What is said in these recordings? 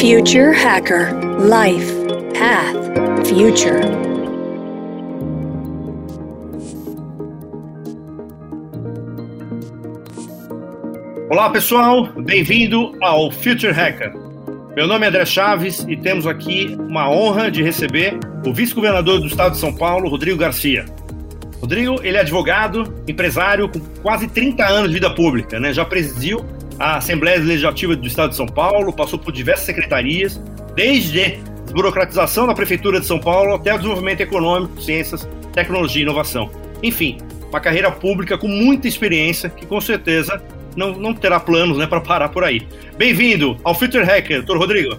Future Hacker Life Path Future. Olá pessoal, bem-vindo ao Future Hacker. Meu nome é André Chaves e temos aqui uma honra de receber o vice-governador do estado de São Paulo, Rodrigo Garcia. Rodrigo, ele é advogado, empresário com quase 30 anos de vida pública, né? Já presidiu a Assembleia Legislativa do Estado de São Paulo, passou por diversas secretarias, desde desburocratização da Prefeitura de São Paulo até o desenvolvimento econômico, ciências, tecnologia e inovação. Enfim, uma carreira pública com muita experiência que com certeza não, não terá planos né, para parar por aí. Bem-vindo ao Future Hacker, doutor Rodrigo.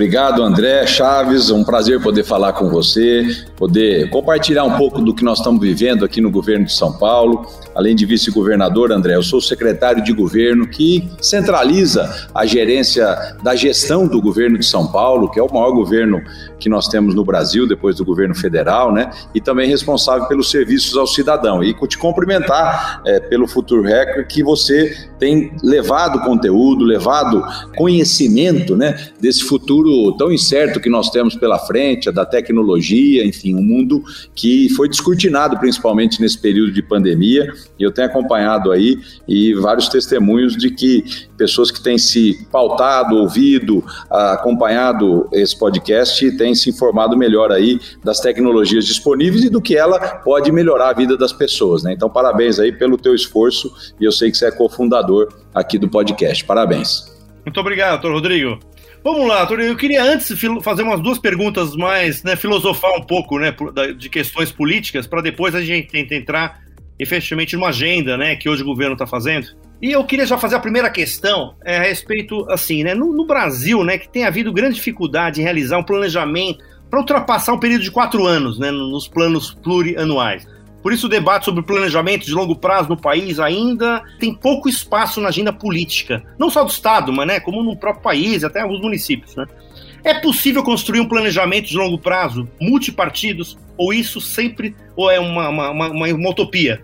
Obrigado, André Chaves. Um prazer poder falar com você, poder compartilhar um pouco do que nós estamos vivendo aqui no governo de São Paulo. Além de vice-governador, André, eu sou secretário de governo que centraliza a gerência da gestão do governo de São Paulo, que é o maior governo que nós temos no Brasil, depois do governo federal, né? E também responsável pelos serviços ao cidadão. E te cumprimentar é, pelo Futuro Hacker que você tem levado conteúdo, levado conhecimento, né? Desse futuro tão incerto que nós temos pela frente, da tecnologia, enfim, um mundo que foi descortinado principalmente nesse período de pandemia. E eu tenho acompanhado aí e vários testemunhos de que pessoas que têm se pautado, ouvido, acompanhado esse podcast têm se informado melhor aí das tecnologias disponíveis e do que ela pode melhorar a vida das pessoas, né? Então, parabéns aí pelo teu esforço e eu sei que você é cofundador aqui do podcast. Parabéns. Muito obrigado, doutor Rodrigo. Vamos lá, doutor. Eu queria antes fazer umas duas perguntas mais, né, filosofar um pouco, né, de questões políticas, para depois a gente entrar efetivamente numa agenda, né, que hoje o governo está fazendo. E eu queria já fazer a primeira questão é, a respeito, assim, né, no, no, Brasil, né, que tem havido grande dificuldade em realizar um planejamento para ultrapassar um período de quatro anos, né, nos planos plurianuais. Por isso, o debate sobre planejamento de longo prazo no país ainda tem pouco espaço na agenda política, não só do Estado, mas né, como no próprio país, até alguns municípios. Né? É possível construir um planejamento de longo prazo, multipartidos, ou isso sempre ou é uma, uma, uma, uma utopia?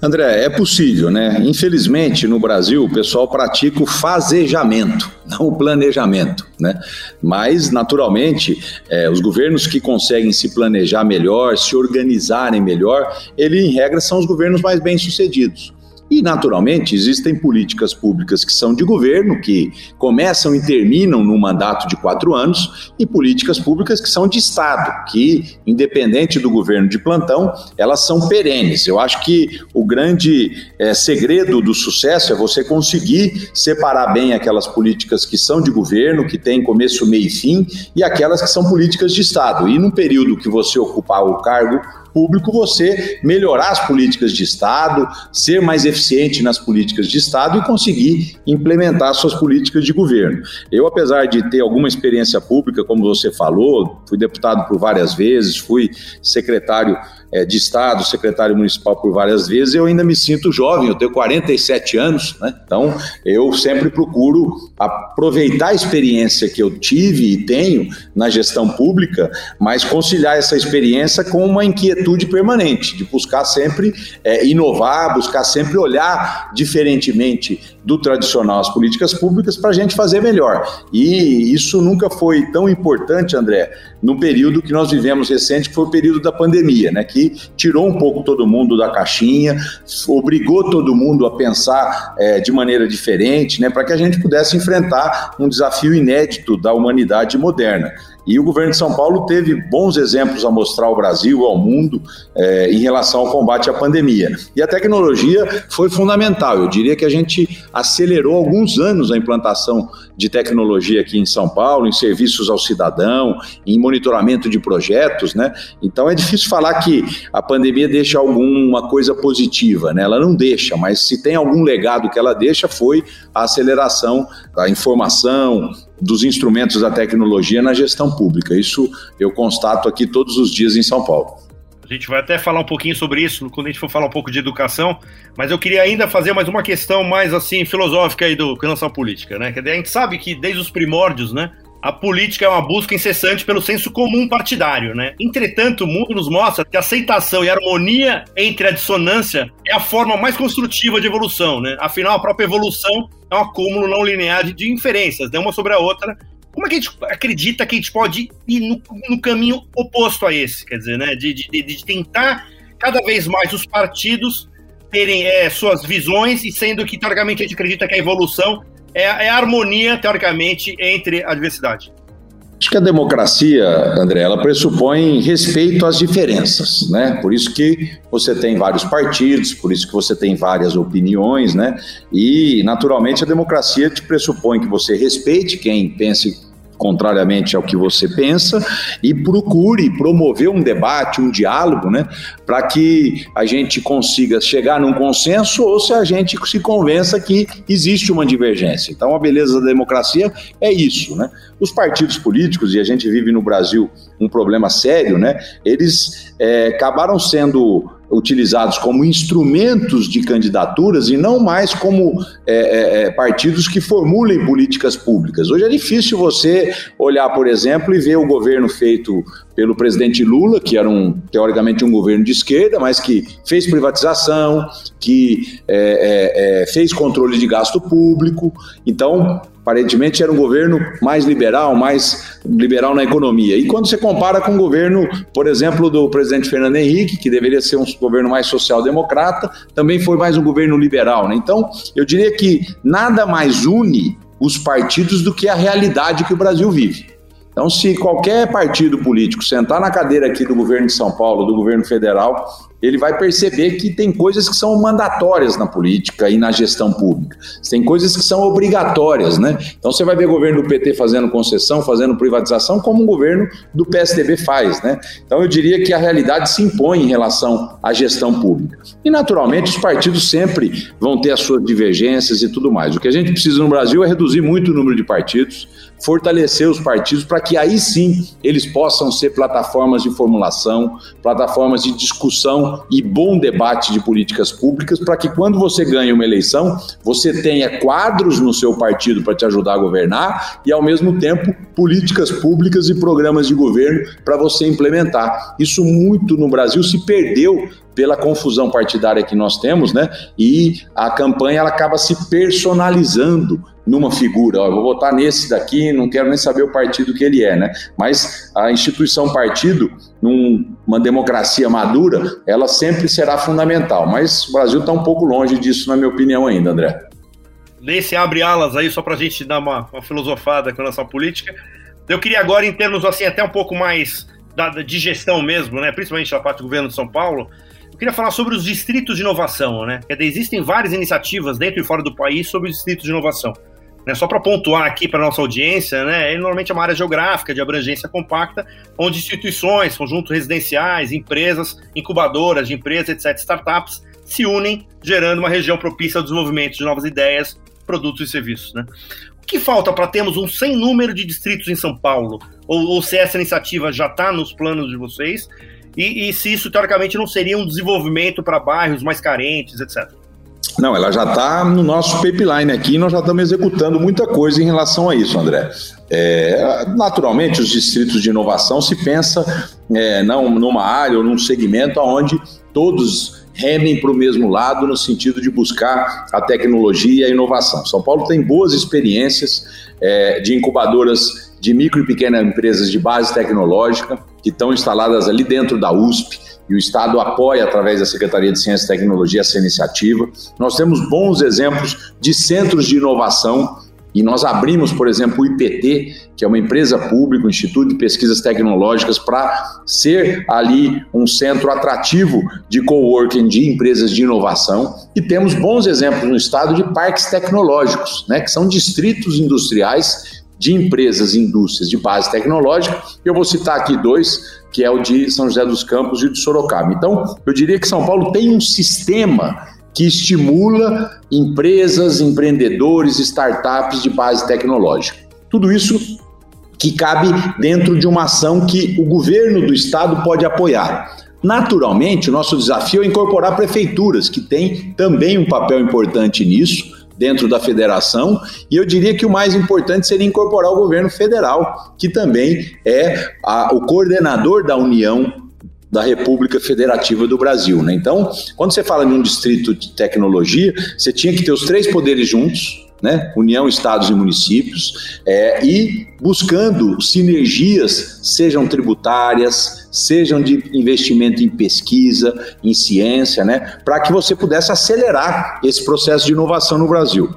André, é possível, né? Infelizmente, no Brasil, o pessoal pratica o fazejamento, não o planejamento, né? Mas, naturalmente, é, os governos que conseguem se planejar melhor, se organizarem melhor, ele, em regra, são os governos mais bem-sucedidos. E, naturalmente, existem políticas públicas que são de governo, que começam e terminam num mandato de quatro anos, e políticas públicas que são de Estado, que, independente do governo de plantão, elas são perenes. Eu acho que o grande é, segredo do sucesso é você conseguir separar bem aquelas políticas que são de governo, que têm começo, meio e fim, e aquelas que são políticas de Estado. E num período que você ocupar o cargo público você melhorar as políticas de Estado, ser mais eficiente nas políticas de Estado e conseguir implementar suas políticas de governo. Eu, apesar de ter alguma experiência pública, como você falou, fui deputado por várias vezes, fui secretário é, de Estado, secretário municipal por várias vezes, eu ainda me sinto jovem, eu tenho 47 anos, né? Então eu sempre procuro aproveitar a experiência que eu tive e tenho na gestão pública, mas conciliar essa experiência com uma inquietude permanente, de buscar sempre é, inovar, buscar sempre olhar diferentemente do tradicional as políticas públicas para a gente fazer melhor. E isso nunca foi tão importante, André, no período que nós vivemos recente, que foi o período da pandemia, né? Que tirou um pouco todo mundo da caixinha, obrigou todo mundo a pensar é, de maneira diferente, né? Para que a gente pudesse enfrentar um desafio inédito da humanidade moderna. E o governo de São Paulo teve bons exemplos a mostrar ao Brasil, ao mundo, é, em relação ao combate à pandemia. E a tecnologia foi fundamental. Eu diria que a gente acelerou alguns anos a implantação de tecnologia aqui em São Paulo, em serviços ao cidadão, em monitoramento de projetos, né? Então é difícil falar que a pandemia deixa alguma coisa positiva, né? Ela não deixa, mas se tem algum legado que ela deixa foi a aceleração da informação, dos instrumentos da tecnologia na gestão pública. Isso eu constato aqui todos os dias em São Paulo. A gente vai até falar um pouquinho sobre isso quando a gente for falar um pouco de educação, mas eu queria ainda fazer mais uma questão mais assim filosófica aí do relação política, né? A gente sabe que desde os primórdios, né, a política é uma busca incessante pelo senso comum partidário, né? Entretanto, o mundo nos mostra que a aceitação e a harmonia entre a dissonância é a forma mais construtiva de evolução, né? Afinal, a própria evolução é um acúmulo não linear de inferências, né? uma sobre a outra. Como é que a gente acredita que a gente pode ir no, no caminho oposto a esse? Quer dizer, né? De, de, de tentar cada vez mais os partidos terem é, suas visões e sendo que, teoricamente, a gente acredita que a evolução é, é a harmonia, teoricamente, entre a diversidade. Acho que a democracia, André, ela pressupõe respeito às diferenças, né? Por isso que você tem vários partidos, por isso que você tem várias opiniões, né? E, naturalmente, a democracia te pressupõe que você respeite quem pense contrariamente ao que você pensa, e procure promover um debate, um diálogo, né, para que a gente consiga chegar num consenso ou se a gente se convença que existe uma divergência. Então, a beleza da democracia é isso, né? Os partidos políticos, e a gente vive no Brasil um problema sério, né? Eles é, acabaram sendo utilizados como instrumentos de candidaturas e não mais como é, é, é, partidos que formulem políticas públicas. Hoje é difícil você olhar, por exemplo, e ver o governo feito pelo presidente Lula, que era um teoricamente um governo de esquerda, mas que fez privatização, que é, é, é fez controle de gasto público. Então, aparentemente era um governo mais liberal, mais liberal na economia. E quando você compara com o governo, por exemplo, do presidente Fernando Henrique, que deveria ser um governo mais social-democrata, também foi mais um governo liberal. Né? Então, eu diria que nada mais une os partidos do que a realidade que o Brasil vive. Então, se qualquer partido político sentar na cadeira aqui do governo de São Paulo, do governo federal, ele vai perceber que tem coisas que são mandatórias na política e na gestão pública. Tem coisas que são obrigatórias, né? Então você vai ver o governo do PT fazendo concessão, fazendo privatização, como o governo do PSDB faz, né? Então eu diria que a realidade se impõe em relação à gestão pública. E naturalmente os partidos sempre vão ter as suas divergências e tudo mais. O que a gente precisa no Brasil é reduzir muito o número de partidos, fortalecer os partidos para que aí sim eles possam ser plataformas de formulação, plataformas de discussão e bom debate de políticas públicas para que quando você ganha uma eleição, você tenha quadros no seu partido para te ajudar a governar e, ao mesmo tempo, políticas públicas e programas de governo para você implementar. Isso muito no Brasil se perdeu pela confusão partidária que nós temos, né? E a campanha ela acaba se personalizando numa figura. Ó, eu vou votar nesse daqui, não quero nem saber o partido que ele é, né? Mas a instituição partido, numa democracia madura, ela sempre será fundamental. Mas o Brasil está um pouco longe disso, na minha opinião, ainda, André. Nesse abre alas aí, só para a gente dar uma, uma, filosofada com a nossa política. Eu queria agora, em termos assim, até um pouco mais da, de gestão mesmo, né? Principalmente da parte do governo de São Paulo. Eu queria falar sobre os distritos de inovação, né? Quer dizer, existem várias iniciativas dentro e fora do país sobre os distritos de inovação. Né, só para pontuar aqui para nossa audiência, né, ele normalmente é uma área geográfica de abrangência compacta, onde instituições, conjuntos residenciais, empresas, incubadoras de empresas, etc., startups, se unem, gerando uma região propícia ao desenvolvimento de novas ideias, produtos e serviços. Né? O que falta para termos um sem número de distritos em São Paulo? Ou, ou se essa iniciativa já está nos planos de vocês? E, e se isso, teoricamente, não seria um desenvolvimento para bairros mais carentes, etc. Não, ela já está no nosso pipeline aqui e nós já estamos executando muita coisa em relação a isso, André. É, naturalmente, os distritos de inovação se pensa é, não numa área ou num segmento onde todos remem para o mesmo lado no sentido de buscar a tecnologia e a inovação. São Paulo tem boas experiências é, de incubadoras de micro e pequenas empresas de base tecnológica que estão instaladas ali dentro da USP e o Estado apoia através da Secretaria de Ciência e Tecnologia essa iniciativa. Nós temos bons exemplos de centros de inovação e nós abrimos, por exemplo, o IPT, que é uma empresa pública, um Instituto de Pesquisas Tecnológicas, para ser ali um centro atrativo de coworking de empresas de inovação. E temos bons exemplos no estado de parques tecnológicos, né, que são distritos industriais de empresas e indústrias de base tecnológica. Eu vou citar aqui dois, que é o de São José dos Campos e de Sorocaba. Então, eu diria que São Paulo tem um sistema que estimula empresas, empreendedores, startups de base tecnológica. Tudo isso que cabe dentro de uma ação que o governo do estado pode apoiar. Naturalmente, o nosso desafio é incorporar prefeituras, que têm também um papel importante nisso, dentro da federação, e eu diria que o mais importante seria incorporar o governo federal, que também é a, o coordenador da União da República Federativa do Brasil. Né? Então, quando você fala de um distrito de tecnologia, você tinha que ter os três poderes juntos, né? União, Estados e Municípios, é, e buscando sinergias, sejam tributárias, sejam de investimento em pesquisa, em ciência, né? Para que você pudesse acelerar esse processo de inovação no Brasil.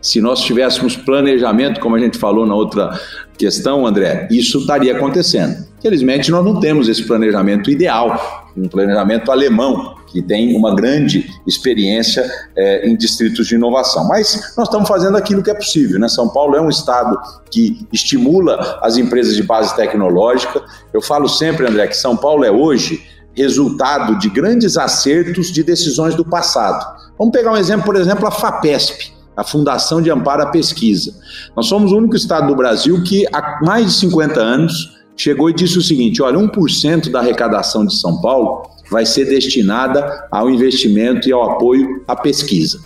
Se nós tivéssemos planejamento, como a gente falou na outra questão, André, isso estaria acontecendo. Felizmente, nós não temos esse planejamento ideal, um planejamento alemão, que tem uma grande experiência é, em distritos de inovação. Mas nós estamos fazendo aquilo que é possível. Né? São Paulo é um estado que estimula as empresas de base tecnológica. Eu falo sempre, André, que São Paulo é hoje resultado de grandes acertos de decisões do passado. Vamos pegar um exemplo, por exemplo, a FAPESP a Fundação de Amparo à Pesquisa. Nós somos o único estado do Brasil que, há mais de 50 anos, chegou e disse o seguinte: olha, 1% da arrecadação de São Paulo vai ser destinada ao investimento e ao apoio à pesquisa.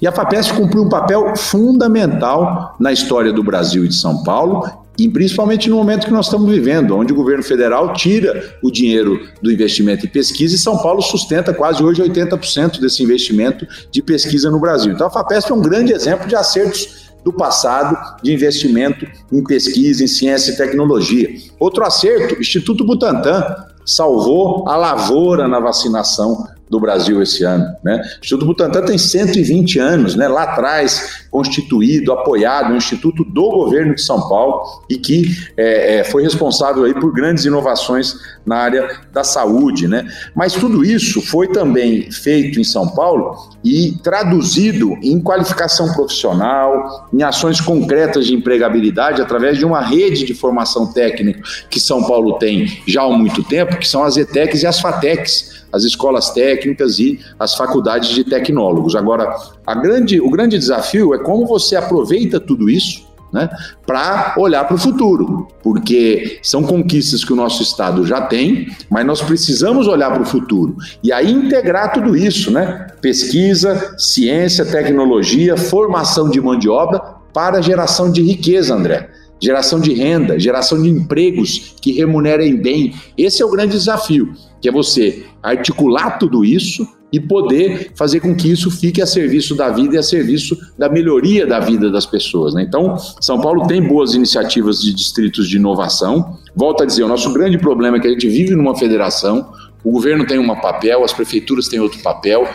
E a FAPESP cumpriu um papel fundamental na história do Brasil e de São Paulo, e principalmente no momento que nós estamos vivendo, onde o governo federal tira o dinheiro do investimento em pesquisa e São Paulo sustenta quase hoje 80% desse investimento de pesquisa no Brasil. Então a FAPESP é um grande exemplo de acertos do passado de investimento em pesquisa, em ciência e tecnologia. Outro acerto, Instituto Butantan salvou a lavoura na vacinação do Brasil esse ano. Né? O Instituto Butantan tem 120 anos, né? lá atrás, constituído, apoiado, um instituto do governo de São Paulo e que é, é, foi responsável aí por grandes inovações na área da saúde. Né? Mas tudo isso foi também feito em São Paulo e traduzido em qualificação profissional, em ações concretas de empregabilidade através de uma rede de formação técnica que São Paulo tem já há muito tempo, que são as ETECs e as FATECs as escolas técnicas e as faculdades de tecnólogos. Agora, grande, o grande desafio é como você aproveita tudo isso né, para olhar para o futuro, porque são conquistas que o nosso Estado já tem, mas nós precisamos olhar para o futuro e aí integrar tudo isso, né? Pesquisa, ciência, tecnologia, formação de mão de obra para geração de riqueza, André geração de renda, geração de empregos que remunerem bem. Esse é o grande desafio, que é você articular tudo isso e poder fazer com que isso fique a serviço da vida e a serviço da melhoria da vida das pessoas. Né? Então, São Paulo tem boas iniciativas de distritos de inovação. Volto a dizer, o nosso grande problema é que a gente vive numa federação o governo tem um papel, as prefeituras têm outro papel,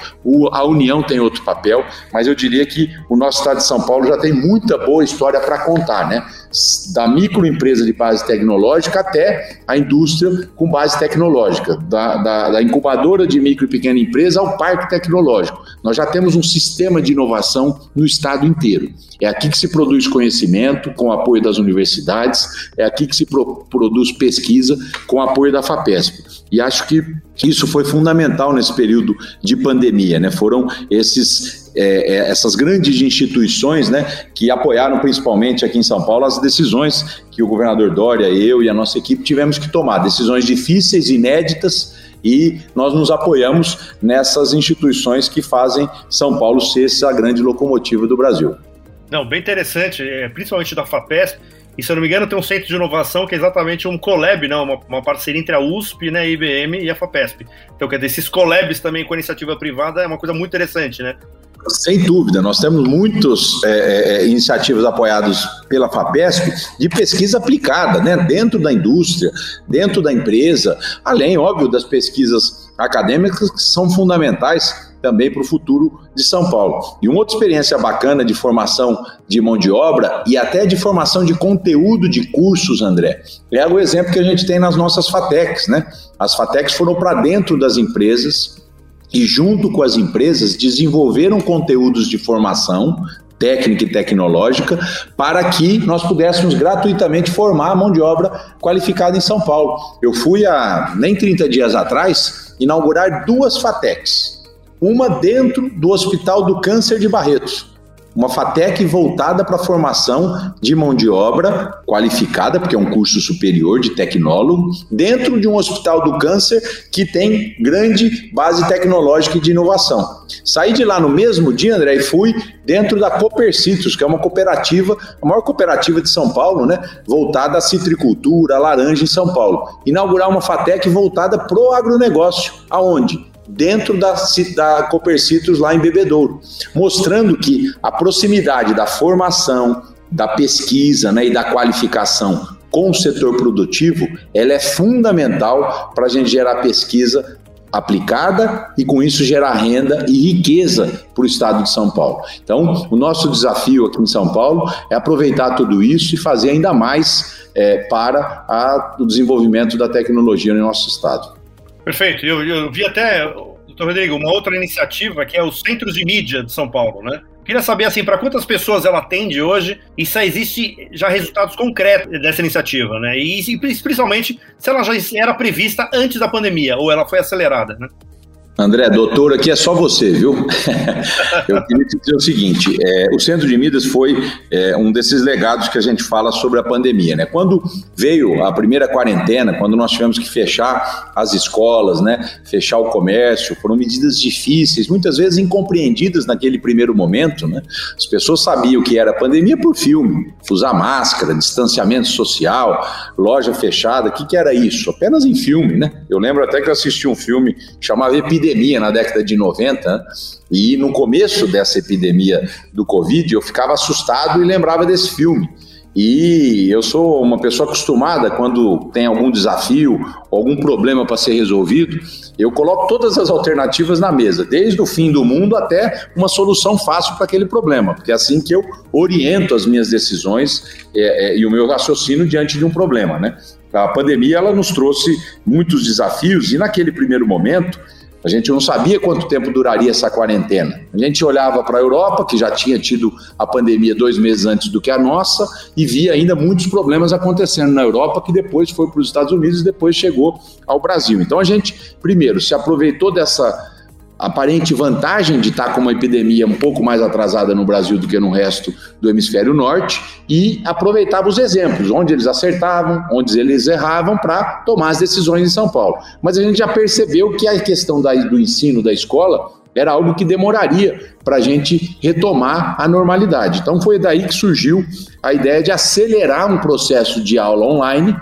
a União tem outro papel, mas eu diria que o nosso estado de São Paulo já tem muita boa história para contar, né? Da microempresa de base tecnológica até a indústria com base tecnológica, da, da, da incubadora de micro e pequena empresa ao parque tecnológico. Nós já temos um sistema de inovação no estado inteiro. É aqui que se produz conhecimento com o apoio das universidades, é aqui que se pro, produz pesquisa com o apoio da FAPESP. E acho que isso foi fundamental nesse período de pandemia, né? Foram esses, é, é, essas grandes instituições, né, que apoiaram principalmente aqui em São Paulo as decisões que o governador Dória, eu e a nossa equipe tivemos que tomar, decisões difíceis, inéditas, e nós nos apoiamos nessas instituições que fazem São Paulo ser essa grande locomotiva do Brasil. Não, bem interessante, é, principalmente da FAPESP e se eu não me engano, tem um centro de inovação que é exatamente um collab, não, uma, uma parceria entre a USP, né, a IBM e a FAPESP. Então, quer dizer, esses collabs também com a iniciativa privada é uma coisa muito interessante, né? Sem dúvida, nós temos muitas é, é, é, iniciativas apoiadas pela FAPESP de pesquisa aplicada, né, dentro da indústria, dentro da empresa, além, óbvio, das pesquisas acadêmicas que são fundamentais também para o futuro de São Paulo. E uma outra experiência bacana de formação de mão de obra e até de formação de conteúdo de cursos, André, é o exemplo que a gente tem nas nossas FATECs, né? As FATECs foram para dentro das empresas e, junto com as empresas, desenvolveram conteúdos de formação técnica e tecnológica para que nós pudéssemos gratuitamente formar a mão de obra qualificada em São Paulo. Eu fui há nem 30 dias atrás inaugurar duas FATECs uma dentro do Hospital do Câncer de Barretos. uma FATEC voltada para a formação de mão de obra qualificada, porque é um curso superior de tecnólogo, dentro de um hospital do câncer que tem grande base tecnológica e de inovação. Saí de lá no mesmo dia, André, e fui dentro da Copercitos, que é uma cooperativa, a maior cooperativa de São Paulo, né, voltada à citricultura, à laranja em São Paulo. Inaugurar uma FATEC voltada para o agronegócio. Aonde? Dentro da, da Copercitos lá em Bebedouro, mostrando que a proximidade da formação, da pesquisa né, e da qualificação com o setor produtivo, ela é fundamental para a gente gerar pesquisa aplicada e com isso gerar renda e riqueza para o estado de São Paulo. Então, o nosso desafio aqui em São Paulo é aproveitar tudo isso e fazer ainda mais é, para a, o desenvolvimento da tecnologia no nosso estado. Perfeito. Eu, eu vi até, doutor Rodrigo, uma outra iniciativa que é os Centros de Mídia de São Paulo, né? Queria saber, assim, para quantas pessoas ela atende hoje e se existe já resultados concretos dessa iniciativa, né? E, e principalmente se ela já era prevista antes da pandemia ou ela foi acelerada, né? André, doutor, aqui é só você, viu? Eu queria te dizer o seguinte: é, o Centro de Mídias foi é, um desses legados que a gente fala sobre a pandemia, né? Quando veio a primeira quarentena, quando nós tivemos que fechar as escolas, né? Fechar o comércio, foram medidas difíceis, muitas vezes incompreendidas naquele primeiro momento, né? As pessoas sabiam que era pandemia por filme, usar máscara, distanciamento social, loja fechada, o que, que era isso? Apenas em filme, né? Eu lembro até que eu assisti um filme chamado Epidemia epidemia na década de 90, e no começo dessa epidemia do Covid, eu ficava assustado e lembrava desse filme. E eu sou uma pessoa acostumada, quando tem algum desafio, algum problema para ser resolvido, eu coloco todas as alternativas na mesa, desde o fim do mundo até uma solução fácil para aquele problema, porque é assim que eu oriento as minhas decisões é, é, e o meu raciocínio diante de um problema. Né? A pandemia ela nos trouxe muitos desafios e naquele primeiro momento a gente não sabia quanto tempo duraria essa quarentena. A gente olhava para a Europa, que já tinha tido a pandemia dois meses antes do que a nossa, e via ainda muitos problemas acontecendo na Europa, que depois foi para os Estados Unidos e depois chegou ao Brasil. Então a gente, primeiro, se aproveitou dessa aparente vantagem de estar com uma epidemia um pouco mais atrasada no Brasil do que no resto do hemisfério norte e aproveitava os exemplos, onde eles acertavam, onde eles erravam para tomar as decisões em São Paulo. Mas a gente já percebeu que a questão da, do ensino da escola era algo que demoraria para a gente retomar a normalidade. Então foi daí que surgiu a ideia de acelerar um processo de aula online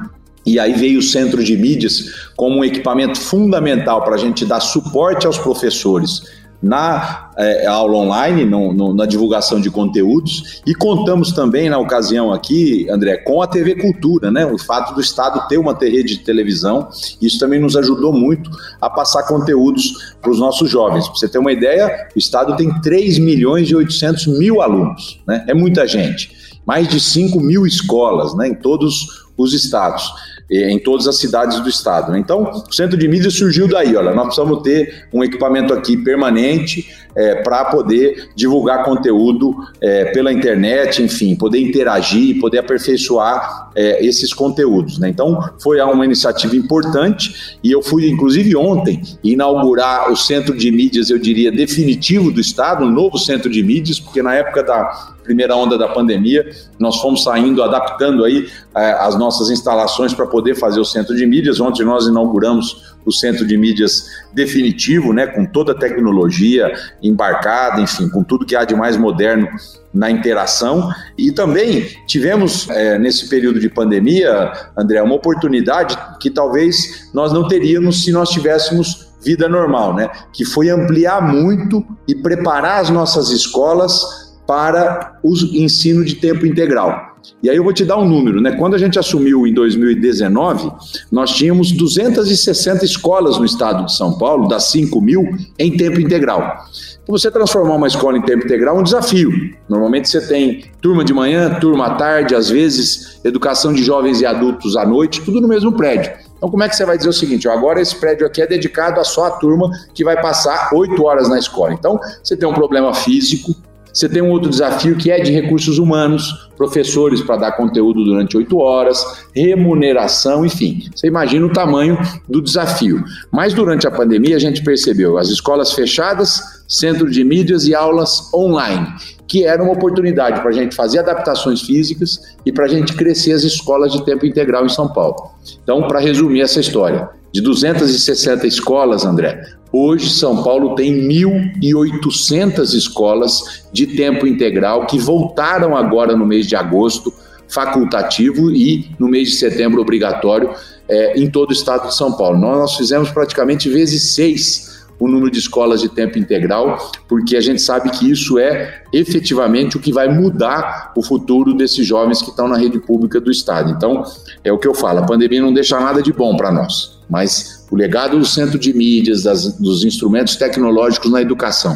e aí veio o centro de mídias como um equipamento fundamental para a gente dar suporte aos professores na é, aula online, no, no, na divulgação de conteúdos, e contamos também na ocasião aqui, André, com a TV Cultura, né? O fato do Estado ter uma rede de televisão, isso também nos ajudou muito a passar conteúdos para os nossos jovens. Para você ter uma ideia, o Estado tem 3 milhões e 800 mil alunos, né? É muita gente. Mais de 5 mil escolas, né? Em todos os estados em todas as cidades do estado. Então, o centro de mídia surgiu daí, olha, nós precisamos ter um equipamento aqui permanente é, para poder divulgar conteúdo é, pela internet, enfim, poder interagir, poder aperfeiçoar é, esses conteúdos. Né? Então, foi uma iniciativa importante e eu fui, inclusive, ontem inaugurar o centro de mídias, eu diria, definitivo do estado, um novo centro de mídias, porque na época da primeira onda da pandemia, nós fomos saindo, adaptando aí é, as nossas instalações para poder fazer o centro de mídias. Ontem nós inauguramos o centro de mídias definitivo, né, com toda a tecnologia embarcada, enfim, com tudo que há de mais moderno na interação. E também tivemos, é, nesse período de pandemia, André, uma oportunidade que talvez nós não teríamos se nós tivéssemos vida normal, né? Que foi ampliar muito e preparar as nossas escolas para o ensino de tempo integral. E aí eu vou te dar um número, né? Quando a gente assumiu em 2019, nós tínhamos 260 escolas no estado de São Paulo, das 5 mil, em tempo integral. Então, você transformar uma escola em tempo integral é um desafio. Normalmente você tem turma de manhã, turma à tarde, às vezes educação de jovens e adultos à noite, tudo no mesmo prédio. Então, como é que você vai dizer o seguinte? Agora esse prédio aqui é dedicado a só a turma que vai passar oito horas na escola. Então, você tem um problema físico, você tem um outro desafio que é de recursos humanos, professores para dar conteúdo durante oito horas, remuneração, enfim. Você imagina o tamanho do desafio. Mas durante a pandemia a gente percebeu as escolas fechadas, centro de mídias e aulas online. que era uma oportunidade para a gente fazer adaptações físicas e para a gente crescer as escolas de tempo integral em São Paulo. Então, para resumir essa história, de 260 escolas, André, hoje São Paulo tem 1.800 escolas de tempo integral que voltaram agora no mês de agosto, facultativo, e no mês de setembro obrigatório é, em todo o estado de São Paulo. Nós, nós fizemos praticamente vezes seis o número de escolas de tempo integral, porque a gente sabe que isso é efetivamente o que vai mudar o futuro desses jovens que estão na rede pública do Estado. Então, é o que eu falo, a pandemia não deixa nada de bom para nós, mas o legado do centro de mídias, das, dos instrumentos tecnológicos na educação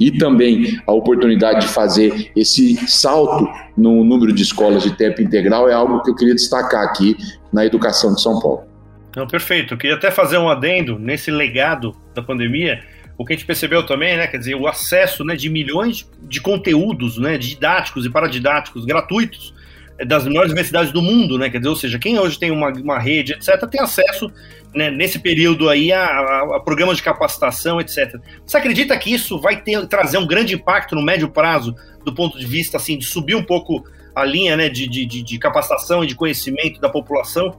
e também a oportunidade de fazer esse salto no número de escolas de tempo integral é algo que eu queria destacar aqui na educação de São Paulo. Não, perfeito. Eu queria até fazer um adendo nesse legado da pandemia. O que a gente percebeu também, né, quer dizer, o acesso né, de milhões de conteúdos né, didáticos e paradidáticos gratuitos é, das melhores universidades do mundo, né? Quer dizer, ou seja, quem hoje tem uma, uma rede, etc., tem acesso né, nesse período aí a, a, a, programas de capacitação, etc. Você acredita que isso vai ter, trazer um grande impacto no médio prazo, do ponto de vista assim, de subir um pouco a linha né, de, de, de capacitação e de conhecimento da população?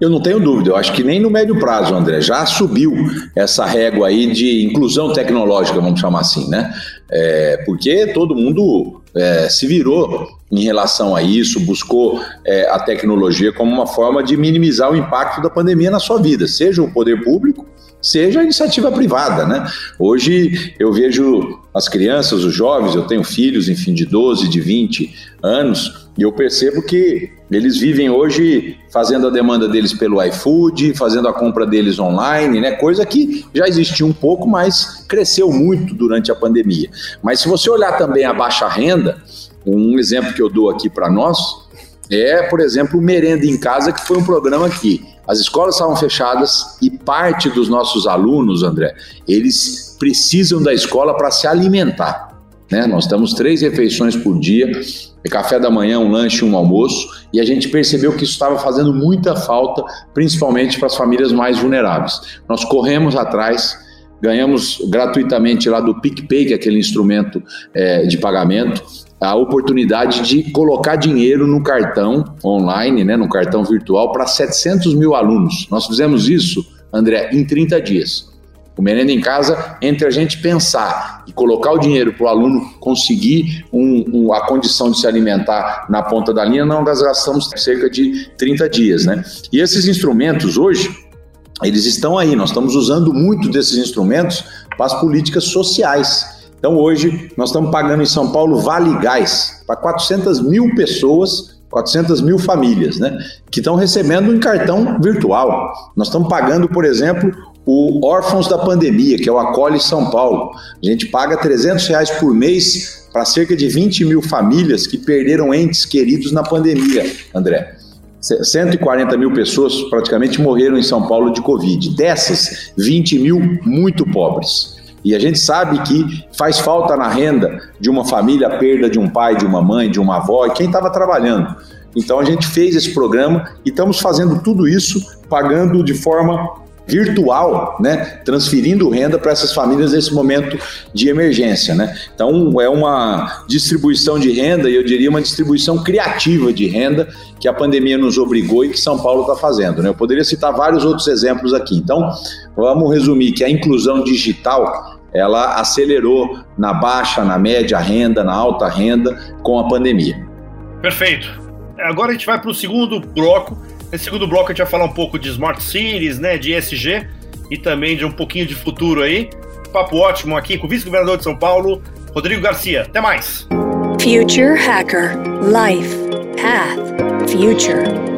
Eu não tenho dúvida, eu acho que nem no médio prazo, André, já subiu essa régua aí de inclusão tecnológica, vamos chamar assim, né? É, porque todo mundo é, se virou em relação a isso, buscou é, a tecnologia como uma forma de minimizar o impacto da pandemia na sua vida, seja o poder público, seja a iniciativa privada, né? Hoje eu vejo as crianças, os jovens, eu tenho filhos, enfim, de 12, de 20 anos, e eu percebo que eles vivem hoje fazendo a demanda deles pelo iFood, fazendo a compra deles online, né? Coisa que já existia um pouco, mas cresceu muito durante a pandemia. Mas se você olhar também a baixa renda, um exemplo que eu dou aqui para nós é, por exemplo, o Merenda em Casa, que foi um programa que as escolas estavam fechadas e parte dos nossos alunos, André, eles precisam da escola para se alimentar. Né? Nós damos três refeições por dia, café da manhã, um lanche, um almoço, e a gente percebeu que isso estava fazendo muita falta, principalmente para as famílias mais vulneráveis. Nós corremos atrás, ganhamos gratuitamente lá do PicPay, que é aquele instrumento é, de pagamento, a oportunidade de colocar dinheiro no cartão online, né, no cartão virtual, para 700 mil alunos. Nós fizemos isso, André, em 30 dias. O Merenda em Casa, entre a gente pensar e colocar o dinheiro para o aluno conseguir um, um, a condição de se alimentar na ponta da linha, nós gastamos cerca de 30 dias. Né? E esses instrumentos hoje, eles estão aí, nós estamos usando muito desses instrumentos para as políticas sociais. Então hoje nós estamos pagando em São Paulo Vale Gás para 400 mil pessoas 400 mil famílias, né, que estão recebendo em cartão virtual. Nós estamos pagando, por exemplo, o Órfãos da Pandemia, que é o Acolhe São Paulo. A gente paga 300 reais por mês para cerca de 20 mil famílias que perderam entes queridos na pandemia, André. 140 mil pessoas praticamente morreram em São Paulo de Covid. Dessas, 20 mil muito pobres. E a gente sabe que faz falta na renda de uma família a perda de um pai, de uma mãe, de uma avó e quem estava trabalhando. Então a gente fez esse programa e estamos fazendo tudo isso pagando de forma virtual, né, transferindo renda para essas famílias nesse momento de emergência, né? Então é uma distribuição de renda e eu diria uma distribuição criativa de renda que a pandemia nos obrigou e que São Paulo está fazendo, né? Eu poderia citar vários outros exemplos aqui. Então vamos resumir que a inclusão digital ela acelerou na baixa, na média renda, na alta renda com a pandemia. Perfeito. Agora a gente vai para o segundo bloco Nesse segundo bloco a gente vai falar um pouco de Smart Cities, né, de ESG e também de um pouquinho de futuro aí. Papo ótimo aqui com o vice-governador de São Paulo, Rodrigo Garcia. Até mais. Future Hacker Life Path Future